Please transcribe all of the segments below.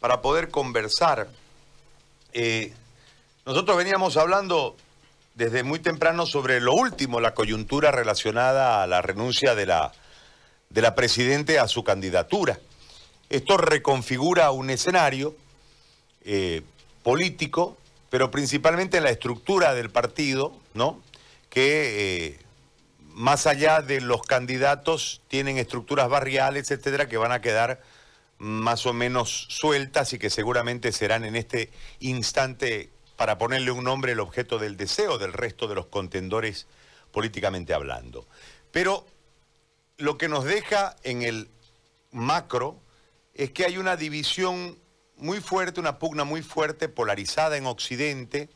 para poder conversar. Eh, nosotros veníamos hablando desde muy temprano sobre lo último, la coyuntura relacionada a la renuncia de la, de la Presidente a su candidatura. Esto reconfigura un escenario eh, político, pero principalmente en la estructura del partido, ¿no? Que eh, más allá de los candidatos tienen estructuras barriales, etcétera, que van a quedar más o menos sueltas y que seguramente serán en este instante, para ponerle un nombre, el objeto del deseo del resto de los contendores políticamente hablando. Pero lo que nos deja en el macro es que hay una división muy fuerte, una pugna muy fuerte, polarizada en Occidente,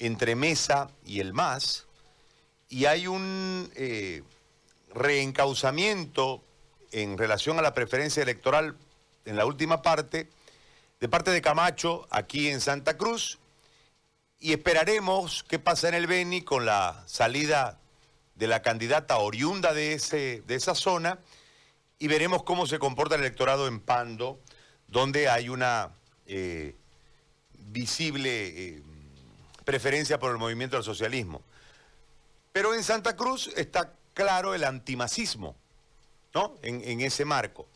entre Mesa y el MAS, y hay un eh, reencauzamiento en relación a la preferencia electoral en la última parte, de parte de Camacho aquí en Santa Cruz, y esperaremos qué pasa en el Beni con la salida de la candidata oriunda de, ese, de esa zona, y veremos cómo se comporta el electorado en Pando, donde hay una eh, visible eh, preferencia por el movimiento del socialismo. Pero en Santa Cruz está claro el antimacismo, ¿no? En, en ese marco.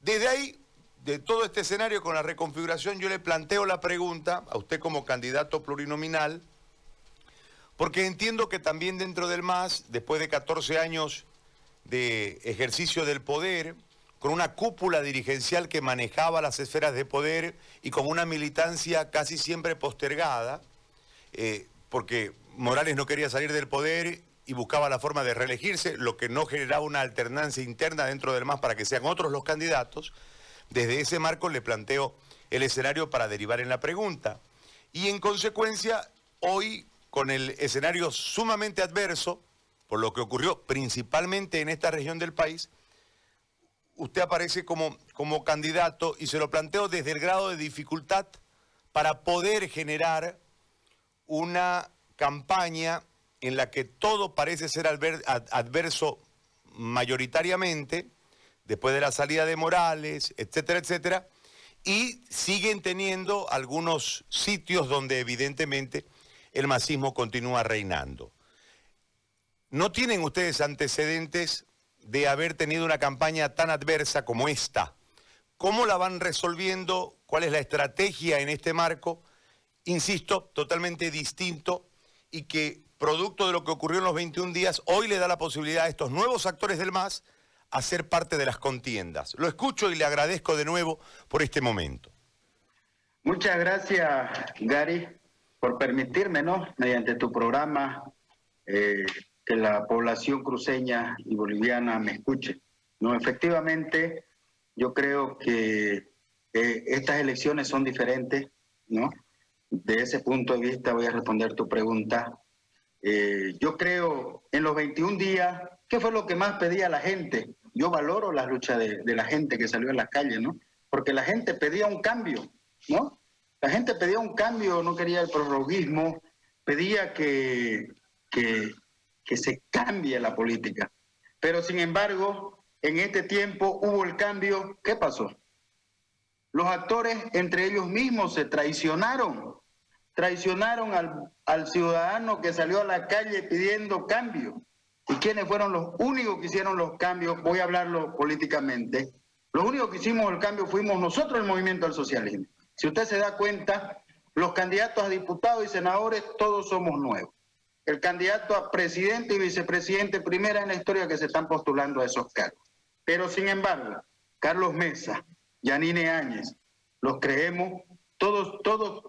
Desde ahí, de todo este escenario con la reconfiguración, yo le planteo la pregunta a usted como candidato plurinominal, porque entiendo que también dentro del MAS, después de 14 años de ejercicio del poder, con una cúpula dirigencial que manejaba las esferas de poder y con una militancia casi siempre postergada, eh, porque Morales no quería salir del poder y buscaba la forma de reelegirse, lo que no generaba una alternancia interna dentro del MAS para que sean otros los candidatos. Desde ese marco le planteo el escenario para derivar en la pregunta. Y en consecuencia, hoy, con el escenario sumamente adverso, por lo que ocurrió principalmente en esta región del país, usted aparece como, como candidato y se lo planteo desde el grado de dificultad para poder generar una campaña en la que todo parece ser adverso mayoritariamente, después de la salida de Morales, etcétera, etcétera, y siguen teniendo algunos sitios donde evidentemente el masismo continúa reinando. ¿No tienen ustedes antecedentes de haber tenido una campaña tan adversa como esta. ¿Cómo la van resolviendo? ¿Cuál es la estrategia en este marco? Insisto, totalmente distinto y que producto de lo que ocurrió en los 21 días, hoy le da la posibilidad a estos nuevos actores del MAS a ser parte de las contiendas. Lo escucho y le agradezco de nuevo por este momento. Muchas gracias, Gary, por permitirme, ¿no? Mediante tu programa, eh, que la población cruceña y boliviana me escuche. No, efectivamente, yo creo que eh, estas elecciones son diferentes, ¿no? De ese punto de vista voy a responder tu pregunta. Eh, yo creo en los 21 días, ¿qué fue lo que más pedía la gente? Yo valoro la lucha de, la gente que salió a la calle, ¿no? Porque la gente pedía un cambio, ¿no? La gente pedía un cambio, no quería el prorroguismo, pedía que, que que se cambie la política. Pero sin embargo, en este tiempo hubo el cambio. ¿Qué pasó? Los actores entre ellos mismos se traicionaron. Traicionaron al, al ciudadano que salió a la calle pidiendo cambio. ¿Y quiénes fueron los únicos que hicieron los cambios? Voy a hablarlo políticamente. Los únicos que hicimos el cambio fuimos nosotros, el movimiento del socialismo. Si usted se da cuenta, los candidatos a diputados y senadores, todos somos nuevos el candidato a presidente y vicepresidente primera en la historia que se están postulando a esos cargos. Pero sin embargo, Carlos Mesa, Yanine Áñez, los creemos, todos, todos,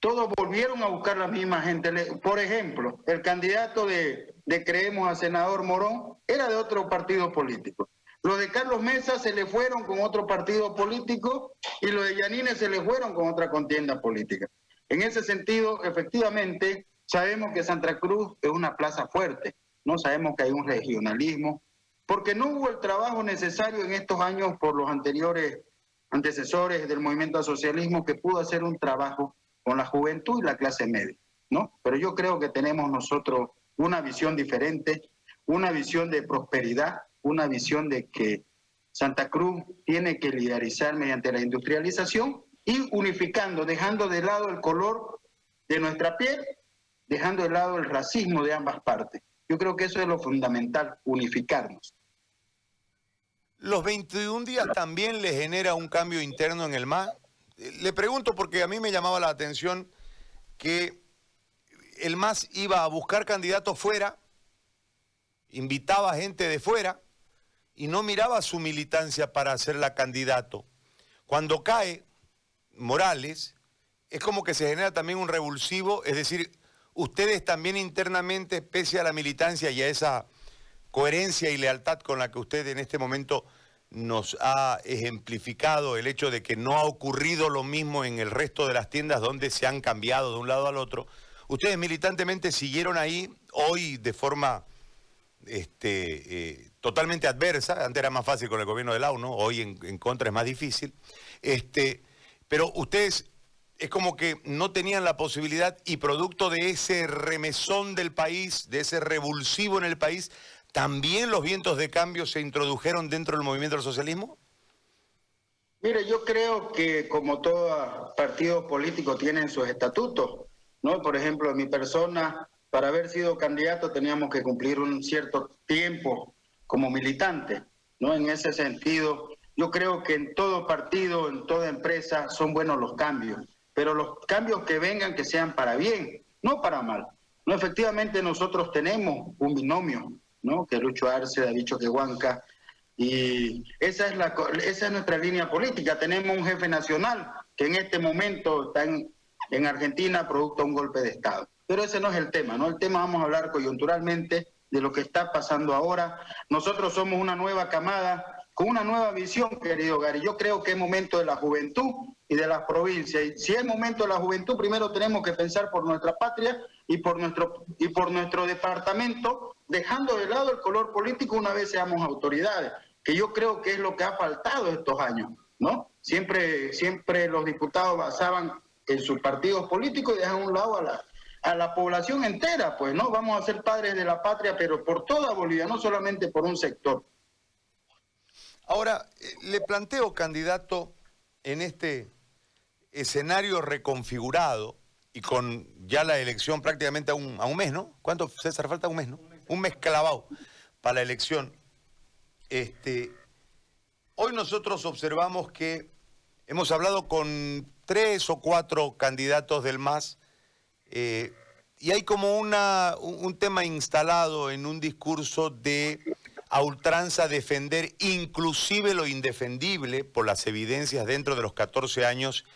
todos volvieron a buscar la misma gente. Por ejemplo, el candidato de, de Creemos a senador Morón era de otro partido político. Los de Carlos Mesa se le fueron con otro partido político y los de Yanine se le fueron con otra contienda política. En ese sentido, efectivamente, Sabemos que Santa Cruz es una plaza fuerte, no sabemos que hay un regionalismo, porque no hubo el trabajo necesario en estos años por los anteriores antecesores del movimiento al socialismo que pudo hacer un trabajo con la juventud y la clase media, ¿no? Pero yo creo que tenemos nosotros una visión diferente, una visión de prosperidad, una visión de que Santa Cruz tiene que liderizar mediante la industrialización y unificando, dejando de lado el color de nuestra piel, dejando de lado el racismo de ambas partes. Yo creo que eso es lo fundamental, unificarnos. ¿Los 21 días también le genera un cambio interno en el MAS? Le pregunto porque a mí me llamaba la atención que el MAS iba a buscar candidatos fuera, invitaba gente de fuera y no miraba su militancia para la candidato. Cuando cae Morales, es como que se genera también un revulsivo, es decir, ustedes también internamente, pese a la militancia y a esa coherencia y lealtad con la que usted en este momento nos ha ejemplificado el hecho de que no ha ocurrido lo mismo en el resto de las tiendas donde se han cambiado de un lado al otro. Ustedes militantemente siguieron ahí hoy de forma este, eh, totalmente adversa. Antes era más fácil con el gobierno de la ¿no? Hoy en, contra es más difícil. Este, pero ustedes es como que no tenían la posibilidad y producto de ese remesón del país, de ese revulsivo en el país, ¿también los vientos de cambio se introdujeron dentro del movimiento del socialismo? Mire, yo creo que como todo partido político tienen sus estatutos, ¿no? Por ejemplo, mi persona, para haber sido candidato teníamos que cumplir un cierto tiempo como militante, ¿no? En ese sentido, yo creo que en todo partido, en toda empresa, son buenos los cambios, pero los cambios que vengan que sean para bien, no para mal. No, efectivamente nosotros tenemos un binomio, ¿no? Que Lucho Arce ha dicho que y esa es, la, esa es nuestra línea política. Tenemos un jefe nacional que en este momento está en, en Argentina producto de un golpe de Estado. Pero ese no es el tema, ¿no? El tema vamos a hablar coyunturalmente de lo que está pasando ahora. Nosotros somos una nueva camada con una nueva visión, querido Gary. Yo creo que es momento de la juventud y de las provincias. Y si es momento de la juventud, primero tenemos que pensar por nuestra patria y por nuestro, y por nuestro departamento, dejando de lado el color político una vez seamos autoridades, que yo creo que es lo que ha faltado estos años, ¿no? Siempre, siempre los diputados basaban en sus partidos políticos y dejan a un lado a la, a la población entera, pues, ¿no? Vamos a ser padres de la patria, pero por toda Bolivia, no solamente por un sector. Ahora, eh, le planteo, candidato, en este escenario reconfigurado y con ya la elección prácticamente a un, a un mes, ¿no? ¿Cuánto, César? Falta un mes, ¿no? Un mes clavado para la elección. Este, hoy nosotros observamos que hemos hablado con tres o cuatro candidatos del MAS eh, y hay como una, un tema instalado en un discurso de a ultranza defender inclusive lo indefendible por las evidencias dentro de los 14 años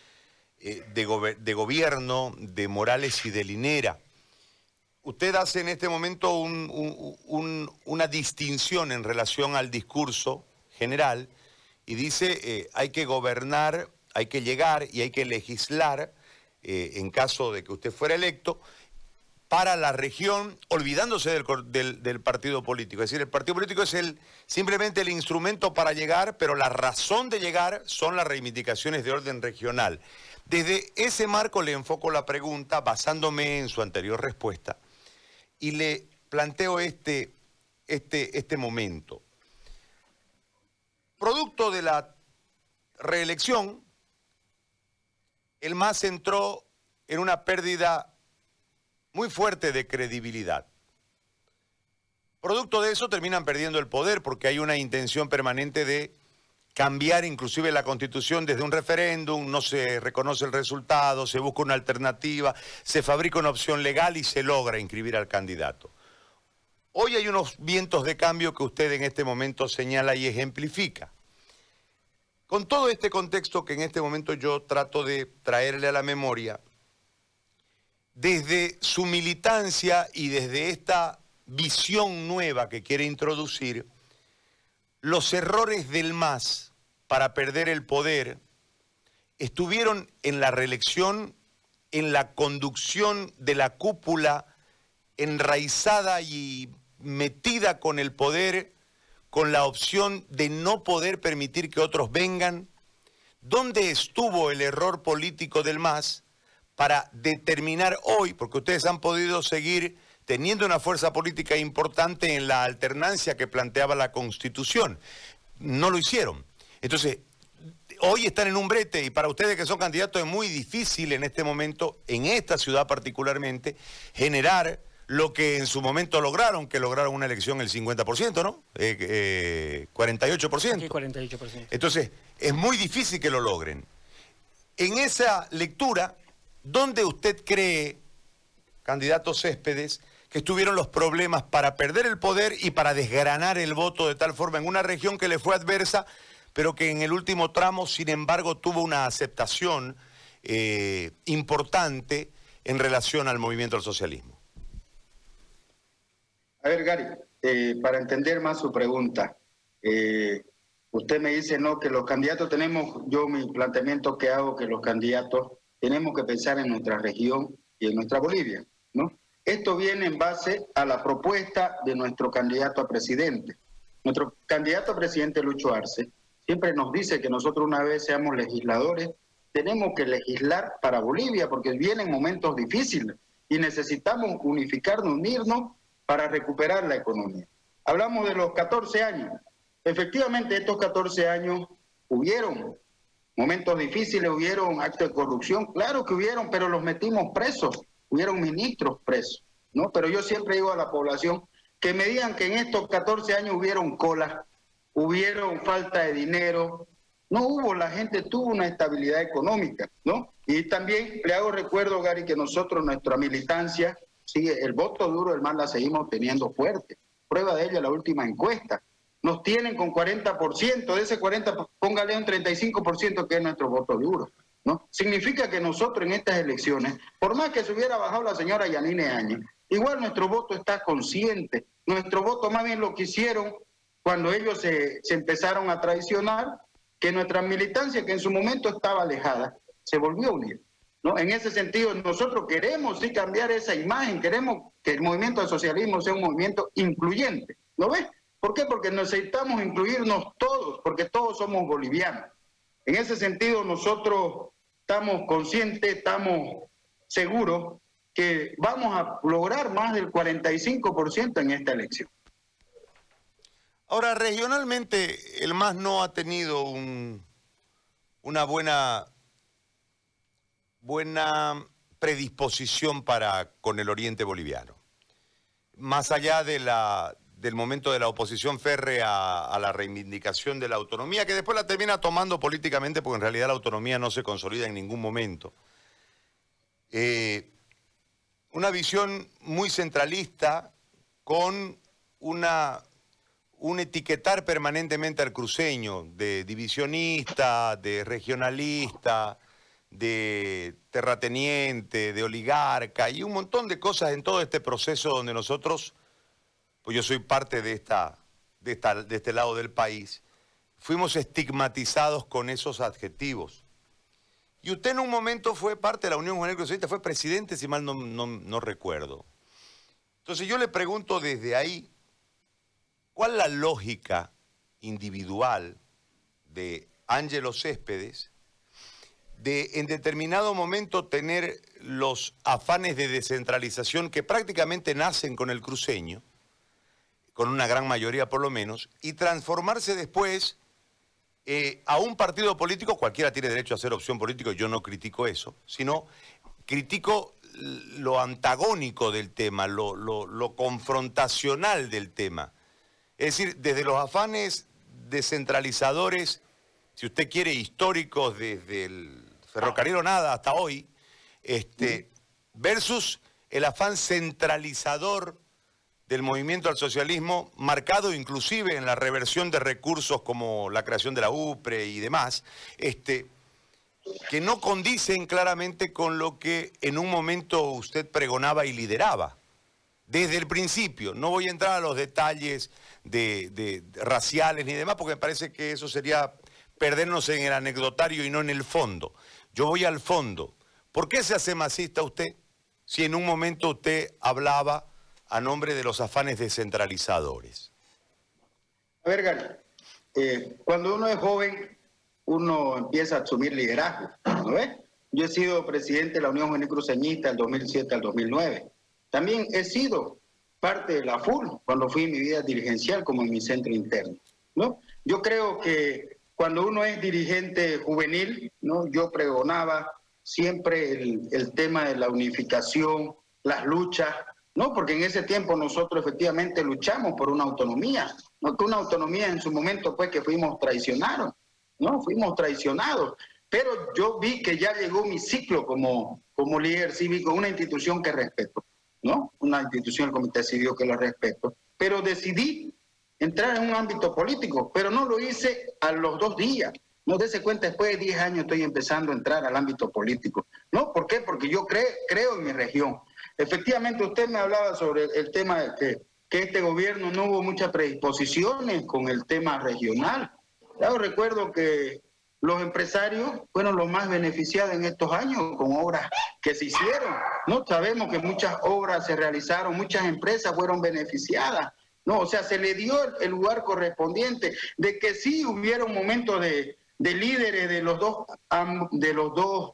eh, de, gobierno de Morales y de Linera. Usted hace en este momento una distinción en relación al discurso general y dice eh, hay que gobernar, hay que llegar y hay que legislar eh, en caso de que usted fuera electo, para la región, olvidándose del, del, partido político. Es decir, el partido político es el, simplemente el instrumento para llegar, pero la razón de llegar son las reivindicaciones de orden regional. Desde ese marco le enfoco la pregunta basándome en su anterior respuesta y le planteo este, este, este momento. Producto de la reelección, el MAS entró en una pérdida muy fuerte de credibilidad. Producto de eso terminan perdiendo el poder porque hay una intención permanente de cambiar inclusive la constitución desde un referéndum, no se reconoce el resultado, se busca una alternativa, se fabrica una opción legal y se logra inscribir al candidato. Hoy hay unos vientos de cambio que usted en este momento señala y ejemplifica. Con todo este contexto que en este momento yo trato de traerle a la memoria, desde su militancia y desde esta visión nueva que quiere introducir, los errores del MAS para perder el poder estuvieron en la reelección, en la conducción de la cúpula enraizada y metida con el poder con la opción de no poder permitir que otros vengan? ¿Dónde estuvo el error político del MAS para determinar hoy, porque ustedes han podido seguir teniendo una fuerza política importante en la alternancia que planteaba la Constitución? No lo hicieron. Entonces, hoy están en un brete y para ustedes que son candidatos es muy difícil en este momento, en esta ciudad particularmente, generar lo que en su momento lograron, que lograron una elección el 50%, ¿no? Eh, 48%. Eh, 48%. Entonces, es muy difícil que lo logren. En esa lectura, ¿dónde usted cree, candidato Céspedes, que estuvieron los problemas para perder el poder y para desgranar el voto de tal forma en una región que le fue adversa, pero que en el último tramo, sin embargo, tuvo una aceptación eh, importante en relación al movimiento del socialismo? A ver, Gary, eh, para entender más su pregunta, eh, usted me dice, no, que los candidatos tenemos, yo mi planteamiento que hago, que los candidatos tenemos que pensar en nuestra región y en nuestra Bolivia, ¿no? Esto viene en base a la propuesta de nuestro candidato a presidente. Nuestro candidato a presidente, Lucho Arce, siempre nos dice que nosotros una vez seamos legisladores, tenemos que legislar para Bolivia porque vienen momentos difíciles y necesitamos unificarnos, unirnos para recuperar la economía. Hablamos de los 14 años. Efectivamente, estos 14 años hubieron momentos difíciles, hubieron actos de corrupción, claro que hubieron, pero los metimos presos, hubieron ministros presos, ¿no? Pero yo siempre digo a la población que me digan que en estos 14 años hubieron colas, hubieron falta de dinero, no hubo, la gente tuvo una estabilidad económica, ¿no? Y también le hago recuerdo, Gary, que nosotros, nuestra militancia, sigue el voto duro del MAN la seguimos teniendo fuerte. Prueba de ello la última encuesta. Nos tienen con 40%, de ese 40, póngale un 35% que es nuestro voto duro. ¿no? Significa que nosotros en estas elecciones, por más que se hubiera bajado la señora Yanine Áñez, igual nuestro voto está consciente. Nuestro voto más bien lo que hicieron cuando ellos se empezaron a traicionar, que nuestra militancia, que en su momento estaba alejada, se volvió a unir. En ese sentido, nosotros queremos sí cambiar esa imagen, queremos que el movimiento del socialismo sea un movimiento incluyente, ¿no ves? ¿Por qué? Porque necesitamos incluirnos todos, porque todos somos bolivianos. En ese sentido, nosotros estamos conscientes, estamos seguros que vamos a lograr más del 45% en esta elección. Ahora, regionalmente, el MAS no ha tenido una buena buena predisposición para con el oriente boliviano. Más allá del momento de la oposición férrea a, la reivindicación de la autonomía, que después la termina tomando políticamente porque en realidad la autonomía no se consolida en ningún momento. Eh, una visión muy centralista con una, un etiquetar permanentemente al cruceño de divisionista, de regionalista, de terrateniente, de oligarca y un montón de cosas en todo este proceso donde nosotros, pues yo soy parte de, esta, de, este lado del país, fuimos estigmatizados con esos adjetivos. Y usted en un momento fue parte de la Unión Juvenil Socialista, fue presidente, si mal no, recuerdo. Entonces yo le pregunto desde ahí, ¿cuál la lógica individual de Ángelo Céspedes de en determinado momento tener los afanes de descentralización que prácticamente nacen con el cruceño, con una gran mayoría por lo menos, y transformarse después eh, a un partido político, cualquiera tiene derecho a ser opción política, yo no critico eso, sino critico lo antagónico del tema, lo, lo confrontacional del tema. Es decir, desde los afanes descentralizadores, si usted quiere, históricos desde el ferrocarril nada hasta hoy, este, versus el afán centralizador del movimiento al socialismo, marcado inclusive en la reversión de recursos como la creación de la UPRE y demás, este, que no condicen claramente con lo que en un momento usted pregonaba y lideraba. Desde el principio, no voy a entrar a los detalles de raciales ni demás, porque me parece que eso sería perdernos en el anecdotario y no en el fondo. Yo voy al fondo. ¿Por qué se hace masista usted si en un momento usted hablaba a nombre de los afanes descentralizadores? A ver, Gary, eh, cuando uno es joven, uno empieza a asumir liderazgo, ¿no ves? Yo he sido presidente de la Unión Juvenil Cruceñista del 2007 al 2009. También he sido parte de la FUL cuando fui en mi vida dirigencial como en mi centro interno, ¿no? Yo creo que cuando uno es dirigente juvenil, ¿no? yo pregonaba siempre el, el tema de la unificación, las luchas, ¿no? Porque en ese tiempo nosotros efectivamente luchamos por una autonomía, no que una autonomía en su momento pues que fuimos traicionados, ¿no? Fuimos traicionados. Pero yo vi que ya llegó mi ciclo como, como líder cívico, una institución que respeto, ¿no? Una institución, el Comité Cívico que la respeto. Pero decidí entrar en un ámbito político, pero no lo hice a los dos días. No dése cuenta, después de 10 años estoy empezando a entrar al ámbito político. ¿No? ¿Por qué? Porque yo creo en mi región. Efectivamente, usted me hablaba sobre el tema de que, que este gobierno no hubo muchas predisposiciones con el tema regional. Yo recuerdo que los empresarios fueron los más beneficiados en estos años con obras que se hicieron. No sabemos que muchas obras se realizaron, muchas empresas fueron beneficiadas. No, o sea, se le dio el lugar correspondiente de que sí hubiera un momento de, de líderes de los dos de los dos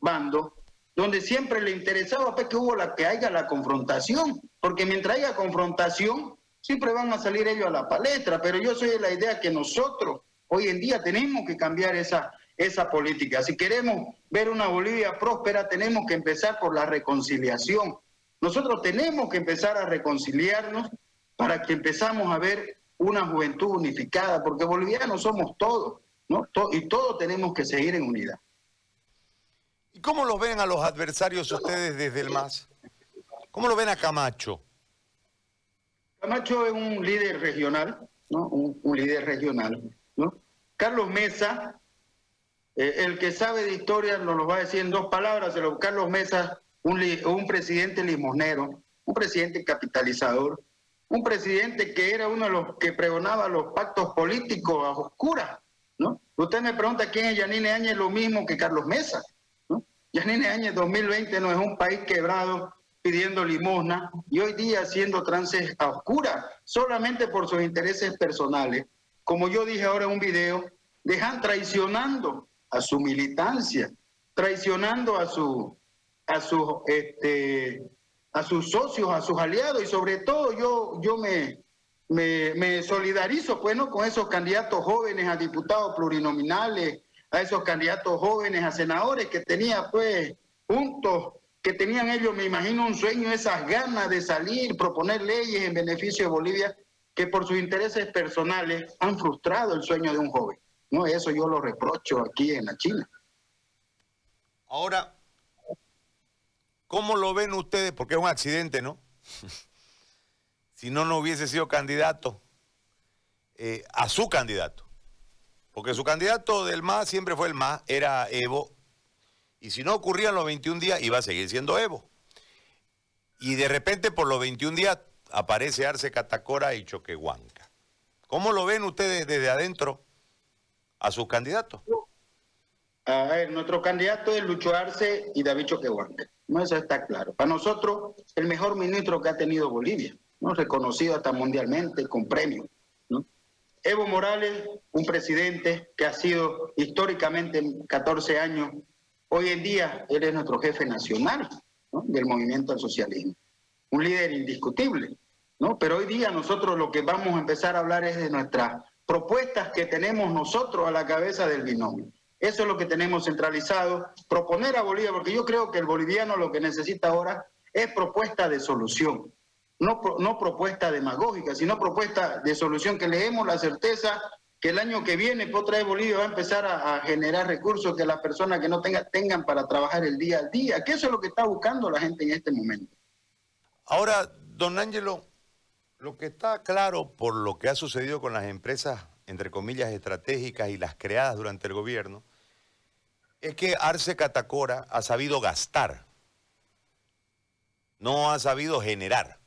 bandos donde siempre le interesaba pues, que hubo la que haya la confrontación, porque mientras haya confrontación siempre van a salir ellos a la palestra, pero yo soy de la idea que nosotros hoy en día tenemos que cambiar esa esa política. Si queremos ver una Bolivia próspera, tenemos que empezar por la reconciliación. Nosotros tenemos que empezar a reconciliarnos para que empezamos a ver una juventud unificada, porque bolivianos somos todos. ¿no? y todos tenemos que seguir en unidad. ¿Y cómo lo ven a los adversarios ustedes desde el MAS? ¿Cómo lo ven a Camacho? Camacho es un líder regional, ¿no? Un, líder regional, ¿no? Carlos Mesa, eh, el que sabe de historia nos lo va a decir en dos palabras, pero Carlos Mesa, un, un presidente limosnero, un presidente capitalizador, un presidente que era uno de los que pregonaba los pactos políticos a oscuras, ¿no? Usted me pregunta quién es Yanine Áñez, lo mismo que Carlos Mesa, ¿no? Yanine Áñez 2020 no es un país quebrado pidiendo limosna y hoy día haciendo trances a oscura solamente por sus intereses personales. Como yo dije ahora en un video, dejan traicionando a su militancia, traicionando a su a sus este a sus socios, a sus aliados y sobre todo yo yo me me, solidarizo pues, con esos candidatos jóvenes a diputados plurinominales, a esos candidatos jóvenes a senadores que tenía pues juntos, que tenían ellos, me imagino, un sueño, esas ganas de salir, proponer leyes en beneficio de Bolivia, que por sus intereses personales han frustrado el sueño de un joven. No, eso yo lo reprocho aquí en la China. Ahora, ¿cómo lo ven ustedes? Porque es un accidente, ¿no? si no, no hubiese sido candidato eh, a su candidato. Porque su candidato del MAS siempre fue el MAS, era Evo. Y si no ocurrían los 21 días, iba a seguir siendo Evo. Y de repente, por los 21 días, aparece Arce Catacora y Choquehuanca. ¿Cómo lo ven ustedes desde adentro a sus candidatos? A ver, nuestro candidato es Lucho Arce y David Choquehuanca. No, eso está claro. Para nosotros, el mejor ministro que ha tenido Bolivia reconocido hasta mundialmente con premios. Evo Morales, un presidente que ha sido históricamente 14 años, hoy en día él es nuestro jefe nacional del movimiento al socialismo, un líder indiscutible. ¿no? Pero hoy día nosotros lo que vamos a empezar a hablar es de nuestras propuestas que tenemos nosotros a la cabeza del binomio. Eso es lo que tenemos centralizado, proponer a Bolivia, porque yo creo que el boliviano lo que necesita ahora es propuesta de solución no, no propuesta demagógica, sino propuesta de solución, que le demos la certeza que el año que viene otra vez Bolivia va a empezar a, generar recursos que las personas que no tengan tengan para trabajar el día a día, que eso es lo que está buscando la gente en este momento. Ahora, don Ángelo, lo que está claro por lo que ha sucedido con las empresas, entre comillas, estratégicas y las creadas durante el gobierno, es que Arce Catacora ha sabido gastar, no ha sabido generar.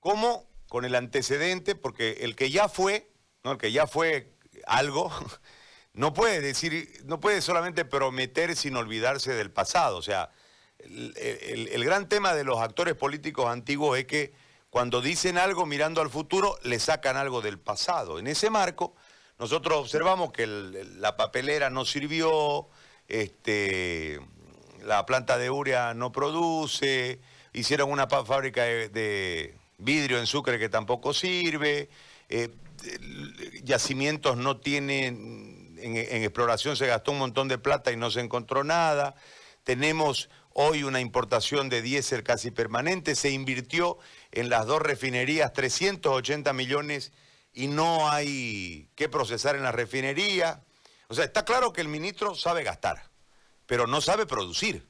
¿Cómo? Con el antecedente, porque el que ya fue, ¿no? El que ya fue algo, no puede decir, no puede solamente prometer sin olvidarse del pasado. O sea, el, gran tema de los actores políticos antiguos es que cuando dicen algo mirando al futuro, le sacan algo del pasado. En ese marco, nosotros observamos que la papelera no sirvió, este, la planta de urea no produce, hicieron una fábrica de vidrio en Sucre que tampoco sirve. Eh, yacimientos no tienen, en, en exploración se gastó un montón de plata y no se encontró nada. Tenemos hoy una importación de diésel casi permanente, se invirtió en las dos refinerías 380 millones y no hay que procesar en la refinería. O sea, está claro que el ministro sabe gastar, pero no sabe producir.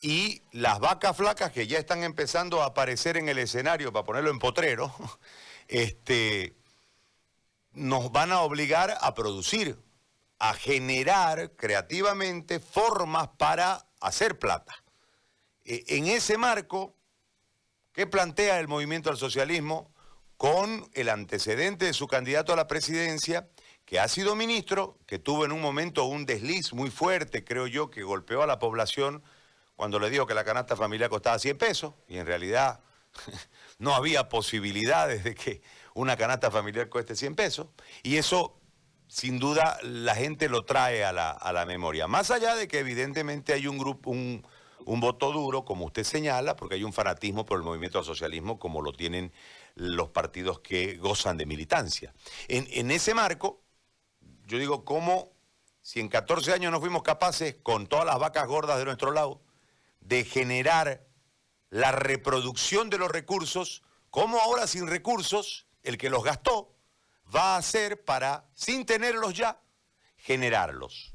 Y las vacas flacas que ya están empezando a aparecer en el escenario, para ponerlo en potrero, este, nos van a obligar a producir, a generar creativamente formas para hacer plata. E, en ese marco, ¿qué plantea el movimiento al socialismo con el antecedente de su candidato a la presidencia, que ha sido ministro, que tuvo en un momento un desliz muy fuerte, creo yo, que golpeó a la población cuando le dijo que la canasta familiar costaba 100 pesos, y en realidad no había posibilidades de que una canasta familiar cueste 100 pesos, y eso sin duda la gente lo trae a la, a la memoria. Más allá de que evidentemente hay un grupo, un, un voto duro, como usted señala, porque hay un fanatismo por el movimiento al socialismo, como lo tienen los partidos que gozan de militancia. En, en ese marco, yo digo, ¿cómo si en 14 años no fuimos capaces, con todas las vacas gordas de nuestro lado, de generar la reproducción de los recursos, cómo ahora sin recursos, el que los gastó, va a hacer para, sin tenerlos ya, generarlos?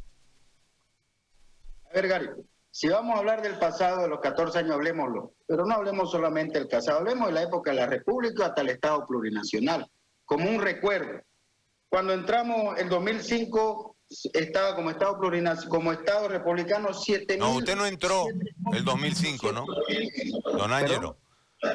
A ver, Gary, si vamos a hablar del pasado de los 14 años, hablemoslo, pero no hablemos solamente del pasado, hablemos de la época de la República hasta el Estado plurinacional, como un recuerdo. Cuando entramos en 2005, estaba como Estado plurinacional, como Estado republicano 7 No, usted no entró el 2005, ¿no? Don Ángelo,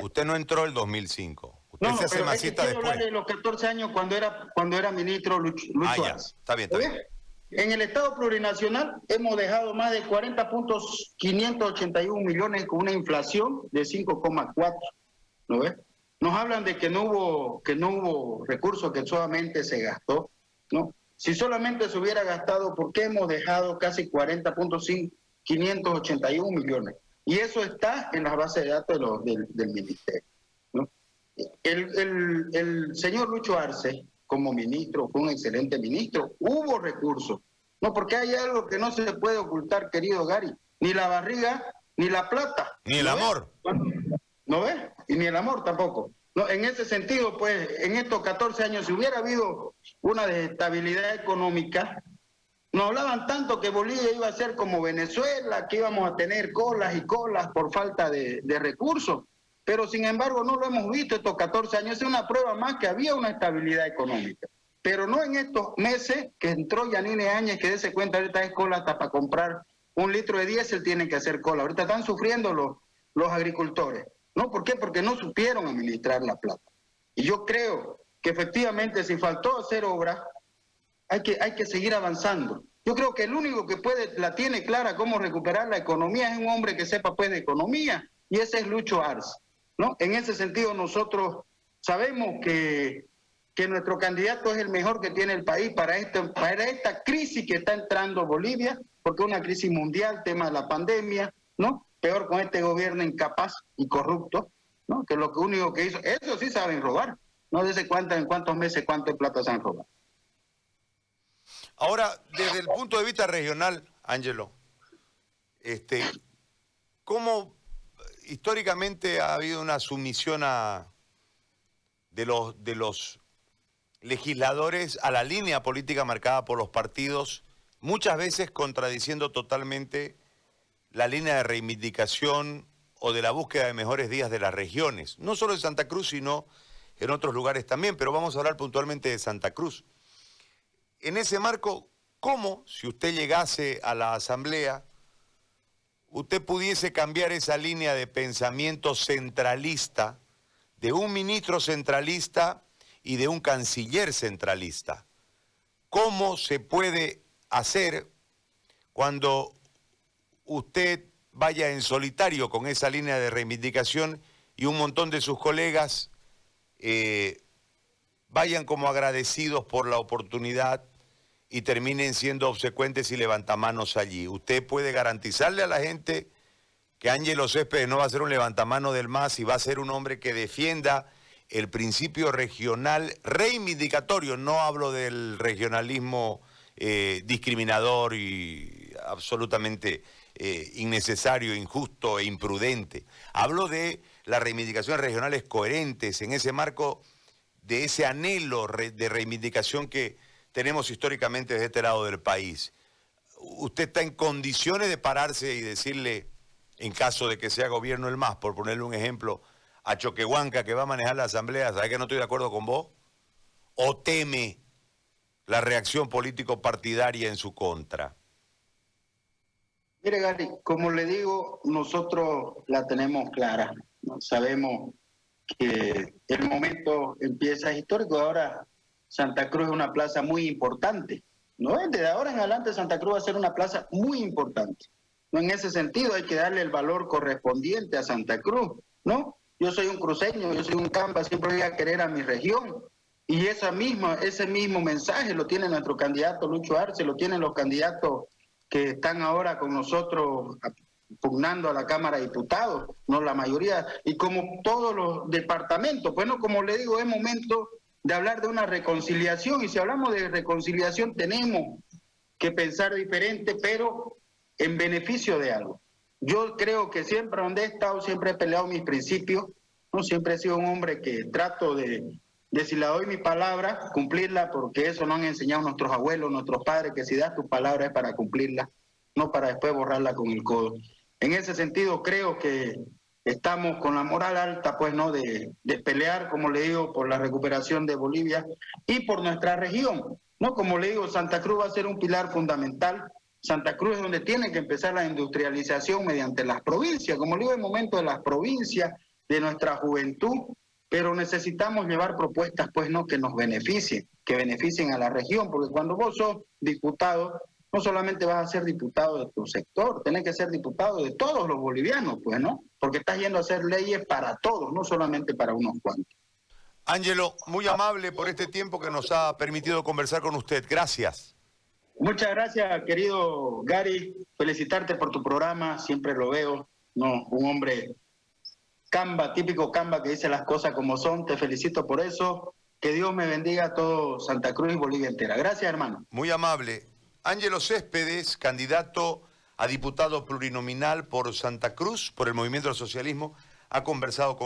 usted no entró el 2005. Usted no, se hace pero masita es que después. hablar de los 14 años cuando era, cuando era ministro Lucho, Lucho Ah, ya, está bien, está ¿Está bien. En el Estado plurinacional hemos dejado más de 40 puntos 581 millones con una inflación de 5,4. ¿No ves? Nos hablan de que no hubo que no hubo recursos que solamente se gastó, ¿no? Si solamente se hubiera gastado, ¿por qué hemos dejado casi 40.5 581 millones? Y eso está en las bases de datos de los- del, ministerio. el- el señor Lucho Arce, como ministro, fue un excelente ministro. Hubo recursos. No, porque hay algo que no se puede ocultar, querido Gary. Ni la barriga, ni la plata. Ni el ¿No ves? amor. ¿No ves? Y ni el amor tampoco. No, en ese sentido, pues, en estos 14 años, si hubiera habido una desestabilidad económica, nos hablaban tanto que Bolivia iba a ser como Venezuela, que íbamos a tener colas y colas por falta de, de recursos. Pero sin embargo no lo hemos visto estos 14 años. Es una prueba más que había una estabilidad económica. Pero no en estos meses que entró Yanine Áñez, que dése cuenta, ahorita es cola hasta para comprar un litro de diésel, tienen que hacer cola. Ahorita están sufriendo los, los agricultores. ¿No? ¿Por qué? Porque no supieron administrar la plata. Y yo creo que efectivamente si faltó hacer obras, hay que, hay que seguir avanzando. Yo creo que el único que puede, la tiene clara cómo recuperar la economía es un hombre que sepa pues de economía, y ese es Lucho Arce. ¿No? En ese sentido nosotros sabemos que, que nuestro candidato es el mejor que tiene el país para, esto, para esta crisis que está entrando Bolivia, porque es una crisis mundial, tema de la pandemia, ¿no? Peor con este gobierno incapaz y corrupto, ¿no? Que lo único que hizo, eso sí saben robar, no desde cuánto, en cuántos meses, cuánto plata se han robado. Ahora, desde el punto de vista regional, Ángelo, este, ¿cómo históricamente ha habido una sumisión de, los, de los legisladores a la línea política marcada por los partidos, muchas veces contradiciendo totalmente la línea de reivindicación o de la búsqueda de mejores días de las regiones, no solo en Santa Cruz, sino en otros lugares también, pero vamos a hablar puntualmente de Santa Cruz. En ese marco, ¿cómo, si usted llegase a la Asamblea, usted pudiese cambiar esa línea de pensamiento centralista de un ministro centralista y de un canciller centralista? ¿Cómo se puede hacer cuando usted vaya en solitario con esa línea de reivindicación y un montón de sus colegas eh, vayan como agradecidos por la oportunidad y terminen siendo obsecuentes y levantamanos allí. ¿Usted puede garantizarle a la gente que Ángelo Céspedes no va a ser un levantamano del MAS y va a ser un hombre que defienda el principio regional reivindicatorio, no hablo del regionalismo eh, discriminador y absolutamente eh, innecesario, injusto e imprudente. Hablo de las reivindicaciones regionales coherentes en ese marco de ese anhelo de reivindicación que tenemos históricamente desde este lado del país. ¿Usted está en condiciones de pararse y decirle, en caso de que sea gobierno el MAS, por ponerle un ejemplo, a Choquehuanca que va a manejar la asamblea, ¿sabe que no estoy de acuerdo con vos? ¿O teme la reacción político-partidaria en su contra? Mire, Gary, como le digo, nosotros la tenemos clara. Sabemos que el momento empieza histórico. Ahora Santa Cruz es una plaza muy importante. ¿no? Desde ahora en adelante Santa Cruz va a ser una plaza muy importante. ¿no? En ese sentido hay que darle el valor correspondiente a Santa Cruz. ¿no? Yo soy un cruceño, yo soy un campa, siempre voy a querer a mi región. Y esa misma, ese mismo mensaje lo tiene nuestro candidato Lucho Arce, lo tienen los candidatos que están ahora con nosotros pugnando a la Cámara de Diputados, no la mayoría, y como todos los departamentos. Bueno, como le digo, es momento de hablar de una reconciliación, y si hablamos de reconciliación tenemos que pensar diferente, pero en beneficio de algo. Yo creo que siempre donde he estado, siempre he peleado mis principios, no siempre he sido un hombre que trato de, de si le doy mi palabra, cumplirla, porque eso nos han enseñado nuestros abuelos, nuestros padres, que si das tu palabra es para cumplirla, no para después borrarla con el codo. En ese sentido, creo que estamos con la moral alta, pues, ¿no? De, pelear, como le digo, por la recuperación de Bolivia y por nuestra región, ¿no? Como le digo, Santa Cruz va a ser un pilar fundamental. Santa Cruz es donde tiene que empezar la industrialización mediante las provincias, como le digo, el momento de las provincias, de nuestra juventud, pero necesitamos llevar propuestas, pues, ¿no? Que nos beneficien, que beneficien a la región, porque cuando vos sos diputado, no solamente vas a ser diputado de tu sector, tenés que ser diputado de todos los bolivianos, pues, ¿no? Porque estás yendo a hacer leyes para todos, no solamente para unos cuantos. Ángelo, muy amable por este tiempo que nos ha permitido conversar con usted. Gracias. Muchas gracias, querido Gary. Felicitarte por tu programa, siempre lo veo. No, un hombre Camba, típico Camba que dice las cosas como son. Te felicito por eso. Que Dios me bendiga a todo Santa Cruz y Bolivia entera. Gracias, hermano. Muy amable. Ángelo Céspedes, candidato a diputado plurinominal por Santa Cruz, por el Movimiento del Socialismo, ha conversado con